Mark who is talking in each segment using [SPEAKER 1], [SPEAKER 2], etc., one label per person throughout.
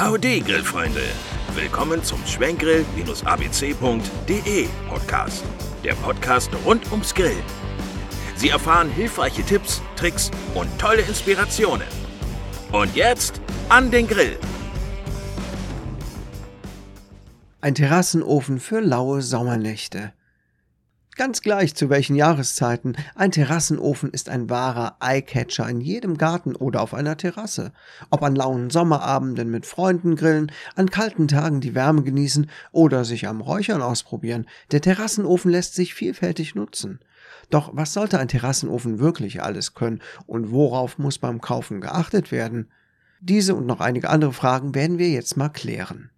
[SPEAKER 1] Howdy, Grillfreunde! Willkommen zum Schwenkgrill-abc.de Podcast. Der Podcast rund ums Grillen. Sie erfahren hilfreiche Tipps, Tricks und tolle Inspirationen. Und jetzt an den Grill!
[SPEAKER 2] Ein Terrassenofen für laue Sommernächte. Ganz gleich zu welchen Jahreszeiten, ein Terrassenofen ist ein wahrer Eyecatcher in jedem Garten oder auf einer Terrasse. Ob an lauen Sommerabenden mit Freunden grillen, an kalten Tagen die Wärme genießen oder sich am Räuchern ausprobieren, der Terrassenofen lässt sich vielfältig nutzen. Doch was sollte ein Terrassenofen wirklich alles können und worauf muss beim Kaufen geachtet werden? Diese und noch einige andere Fragen werden wir jetzt mal klären.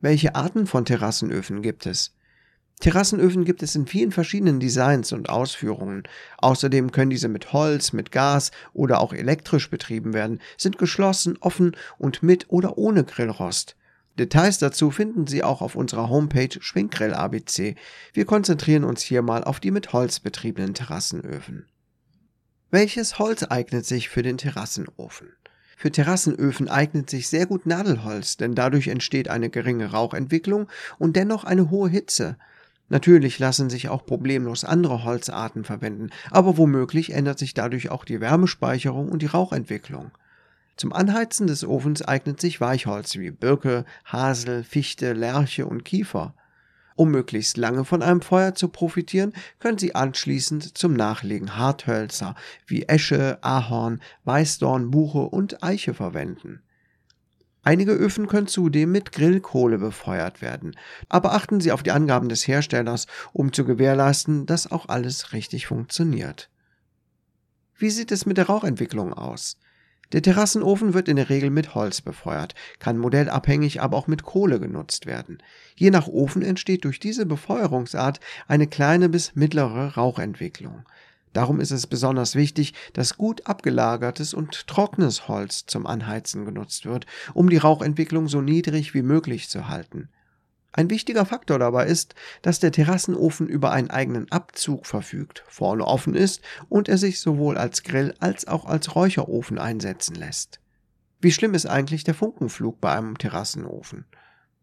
[SPEAKER 2] Welche Arten von Terrassenöfen gibt es? Terrassenöfen gibt es in vielen verschiedenen Designs und Ausführungen. Außerdem können diese mit Holz, mit Gas oder auch elektrisch betrieben werden, sind geschlossen, offen und mit oder ohne Grillrost. Details dazu finden Sie auch auf unserer Homepage Schwinkgrill ABC. Wir konzentrieren uns hier mal auf die mit Holz betriebenen Terrassenöfen. Welches Holz eignet sich für den Terrassenofen? Für Terrassenöfen eignet sich sehr gut Nadelholz, denn dadurch entsteht eine geringe Rauchentwicklung und dennoch eine hohe Hitze. Natürlich lassen sich auch problemlos andere Holzarten verwenden, aber womöglich ändert sich dadurch auch die Wärmespeicherung und die Rauchentwicklung. Zum Anheizen des Ofens eignet sich Weichholz wie Birke, Hasel, Fichte, Lärche und Kiefer. Um möglichst lange von einem Feuer zu profitieren, können Sie anschließend zum Nachlegen Harthölzer wie Esche, Ahorn, Weißdorn, Buche und Eiche verwenden. Einige Öfen können zudem mit Grillkohle befeuert werden. Aber achten Sie auf die Angaben des Herstellers, um zu gewährleisten, dass auch alles richtig funktioniert. Wie sieht es mit der Rauchentwicklung aus? Der Terrassenofen wird in der Regel mit Holz befeuert, kann modellabhängig aber auch mit Kohle genutzt werden. Je nach Ofen entsteht durch diese Befeuerungsart eine kleine bis mittlere Rauchentwicklung. Darum ist es besonders wichtig, dass gut abgelagertes und trockenes Holz zum Anheizen genutzt wird, um die Rauchentwicklung so niedrig wie möglich zu halten. Ein wichtiger Faktor dabei ist, dass der Terrassenofen über einen eigenen Abzug verfügt, vorne offen ist und er sich sowohl als Grill als auch als Räucherofen einsetzen lässt. Wie schlimm ist eigentlich der Funkenflug bei einem Terrassenofen?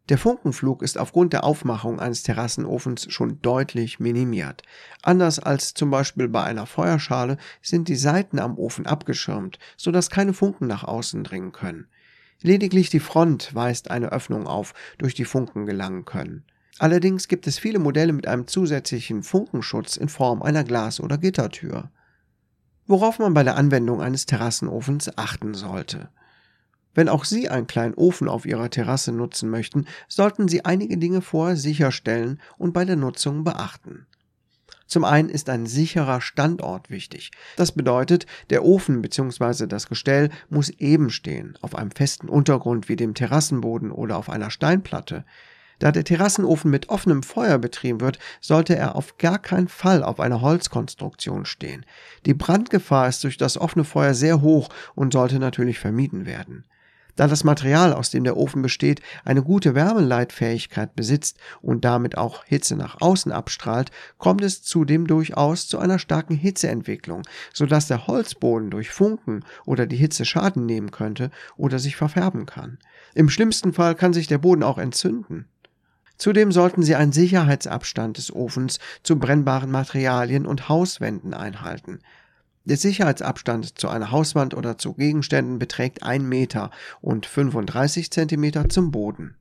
[SPEAKER 2] Der Funkenflug ist aufgrund der Aufmachung eines Terrassenofens schon deutlich minimiert. Anders als zum Beispiel bei einer Feuerschale sind die Seiten am Ofen abgeschirmt, sodass keine Funken nach außen dringen können. Lediglich die Front weist eine Öffnung auf, durch die Funken gelangen können. Allerdings gibt es viele Modelle mit einem zusätzlichen Funkenschutz in Form einer Glas- oder Gittertür. Worauf man bei der Anwendung eines Terrassenofens achten sollte. Wenn auch Sie einen kleinen Ofen auf Ihrer Terrasse nutzen möchten, sollten Sie einige Dinge vorher sicherstellen und bei der Nutzung beachten. Zum einen ist ein sicherer Standort wichtig. Das bedeutet, der Ofen bzw. das Gestell muss eben stehen, auf einem festen Untergrund wie dem Terrassenboden oder auf einer Steinplatte. Da der Terrassenofen mit offenem Feuer betrieben wird, sollte er auf gar keinen Fall auf einer Holzkonstruktion stehen. Die Brandgefahr ist durch das offene Feuer sehr hoch und sollte natürlich vermieden werden. Da das Material, aus dem der Ofen besteht, eine gute Wärmeleitfähigkeit besitzt und damit auch Hitze nach außen abstrahlt, kommt es zudem durchaus zu einer starken Hitzeentwicklung, sodass der Holzboden durch Funken oder die Hitze Schaden nehmen könnte oder sich verfärben kann. Im schlimmsten Fall kann sich der Boden auch entzünden. Zudem sollten Sie einen Sicherheitsabstand des Ofens zu brennbaren Materialien und Hauswänden einhalten. Der Sicherheitsabstand zu einer Hauswand oder zu Gegenständen beträgt 1 Meter und 35 Zentimeter zum Boden.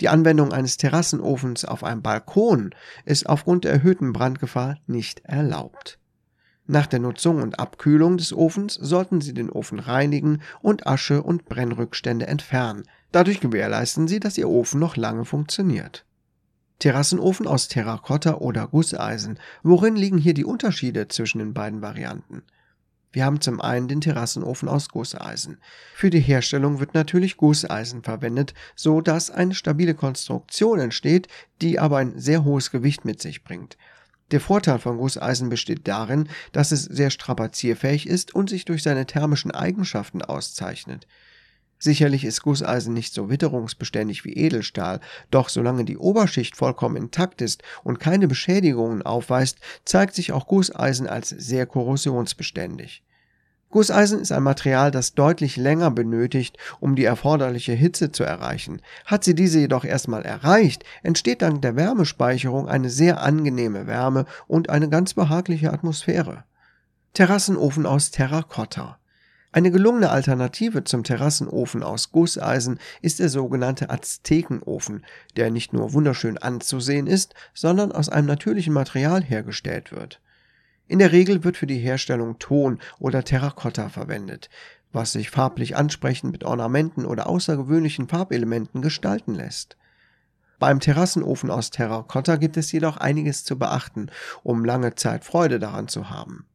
[SPEAKER 2] Die Anwendung eines Terrassenofens auf einem Balkon ist aufgrund der erhöhten Brandgefahr nicht erlaubt. Nach der Nutzung und Abkühlung des Ofens sollten Sie den Ofen reinigen und Asche und Brennrückstände entfernen. Dadurch gewährleisten Sie, dass Ihr Ofen noch lange funktioniert. Terrassenofen aus Terrakotta oder Gusseisen. Worin liegen hier die Unterschiede zwischen den beiden Varianten? Wir haben zum einen den Terrassenofen aus Gusseisen. Für die Herstellung wird natürlich Gusseisen verwendet, so dass eine stabile Konstruktion entsteht, die aber ein sehr hohes Gewicht mit sich bringt. Der Vorteil von Gusseisen besteht darin, dass es sehr strapazierfähig ist und sich durch seine thermischen Eigenschaften auszeichnet. Sicherlich ist Gusseisen nicht so witterungsbeständig wie Edelstahl, doch solange die Oberschicht vollkommen intakt ist und keine Beschädigungen aufweist, zeigt sich auch Gusseisen als sehr korrosionsbeständig. Gusseisen ist ein Material, das deutlich länger benötigt, um die erforderliche Hitze zu erreichen. Hat sie diese jedoch erstmal erreicht, entsteht dank der Wärmespeicherung eine sehr angenehme Wärme und eine ganz behagliche Atmosphäre. Terrassenofen aus Terrakotta. Eine gelungene Alternative zum Terrassenofen aus Gusseisen ist der sogenannte Aztekenofen, der nicht nur wunderschön anzusehen ist, sondern aus einem natürlichen Material hergestellt wird. In der Regel wird für die Herstellung Ton oder Terrakotta verwendet, was sich farblich ansprechend mit Ornamenten oder außergewöhnlichen Farbelementen gestalten lässt. Beim Terrassenofen aus Terrakotta gibt es jedoch einiges zu beachten, um lange Zeit Freude daran zu haben.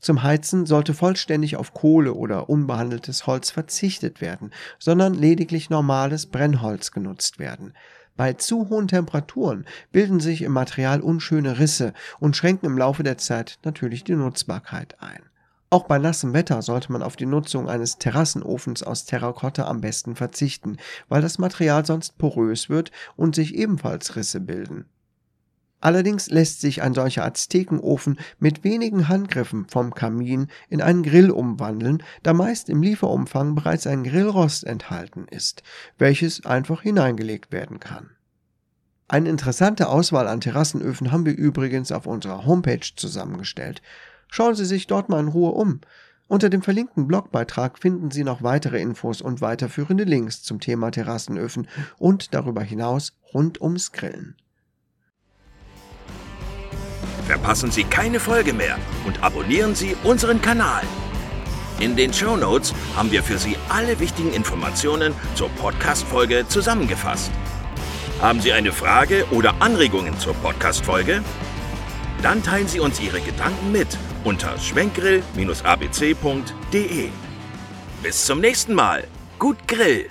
[SPEAKER 2] Zum Heizen sollte vollständig auf Kohle oder unbehandeltes Holz verzichtet werden, sondern lediglich normales Brennholz genutzt werden. Bei zu hohen Temperaturen bilden sich im Material unschöne Risse und schränken im Laufe der Zeit natürlich die Nutzbarkeit ein. Auch bei nassem Wetter sollte man auf die Nutzung eines Terrassenofens aus Terrakotta am besten verzichten, weil das Material sonst porös wird und sich ebenfalls Risse bilden. Allerdings lässt sich ein solcher Aztekenofen mit wenigen Handgriffen vom Kamin in einen Grill umwandeln, da meist im Lieferumfang bereits ein Grillrost enthalten ist, welches einfach hineingelegt werden kann. Eine interessante Auswahl an Terrassenöfen haben wir übrigens auf unserer Homepage zusammengestellt. Schauen Sie sich dort mal in Ruhe um. Unter dem verlinkten Blogbeitrag finden Sie noch weitere Infos und weiterführende Links zum Thema Terrassenöfen und darüber hinaus rund ums Grillen.
[SPEAKER 1] Verpassen Sie keine Folge mehr und abonnieren Sie unseren Kanal. In den Show Notes haben wir für Sie alle wichtigen Informationen zur Podcast-Folge zusammengefasst. Haben Sie eine Frage oder Anregungen zur Podcast-Folge? Dann teilen Sie uns Ihre Gedanken mit unter schwenkgrill-abc.de. Bis zum nächsten Mal. Gut Grill!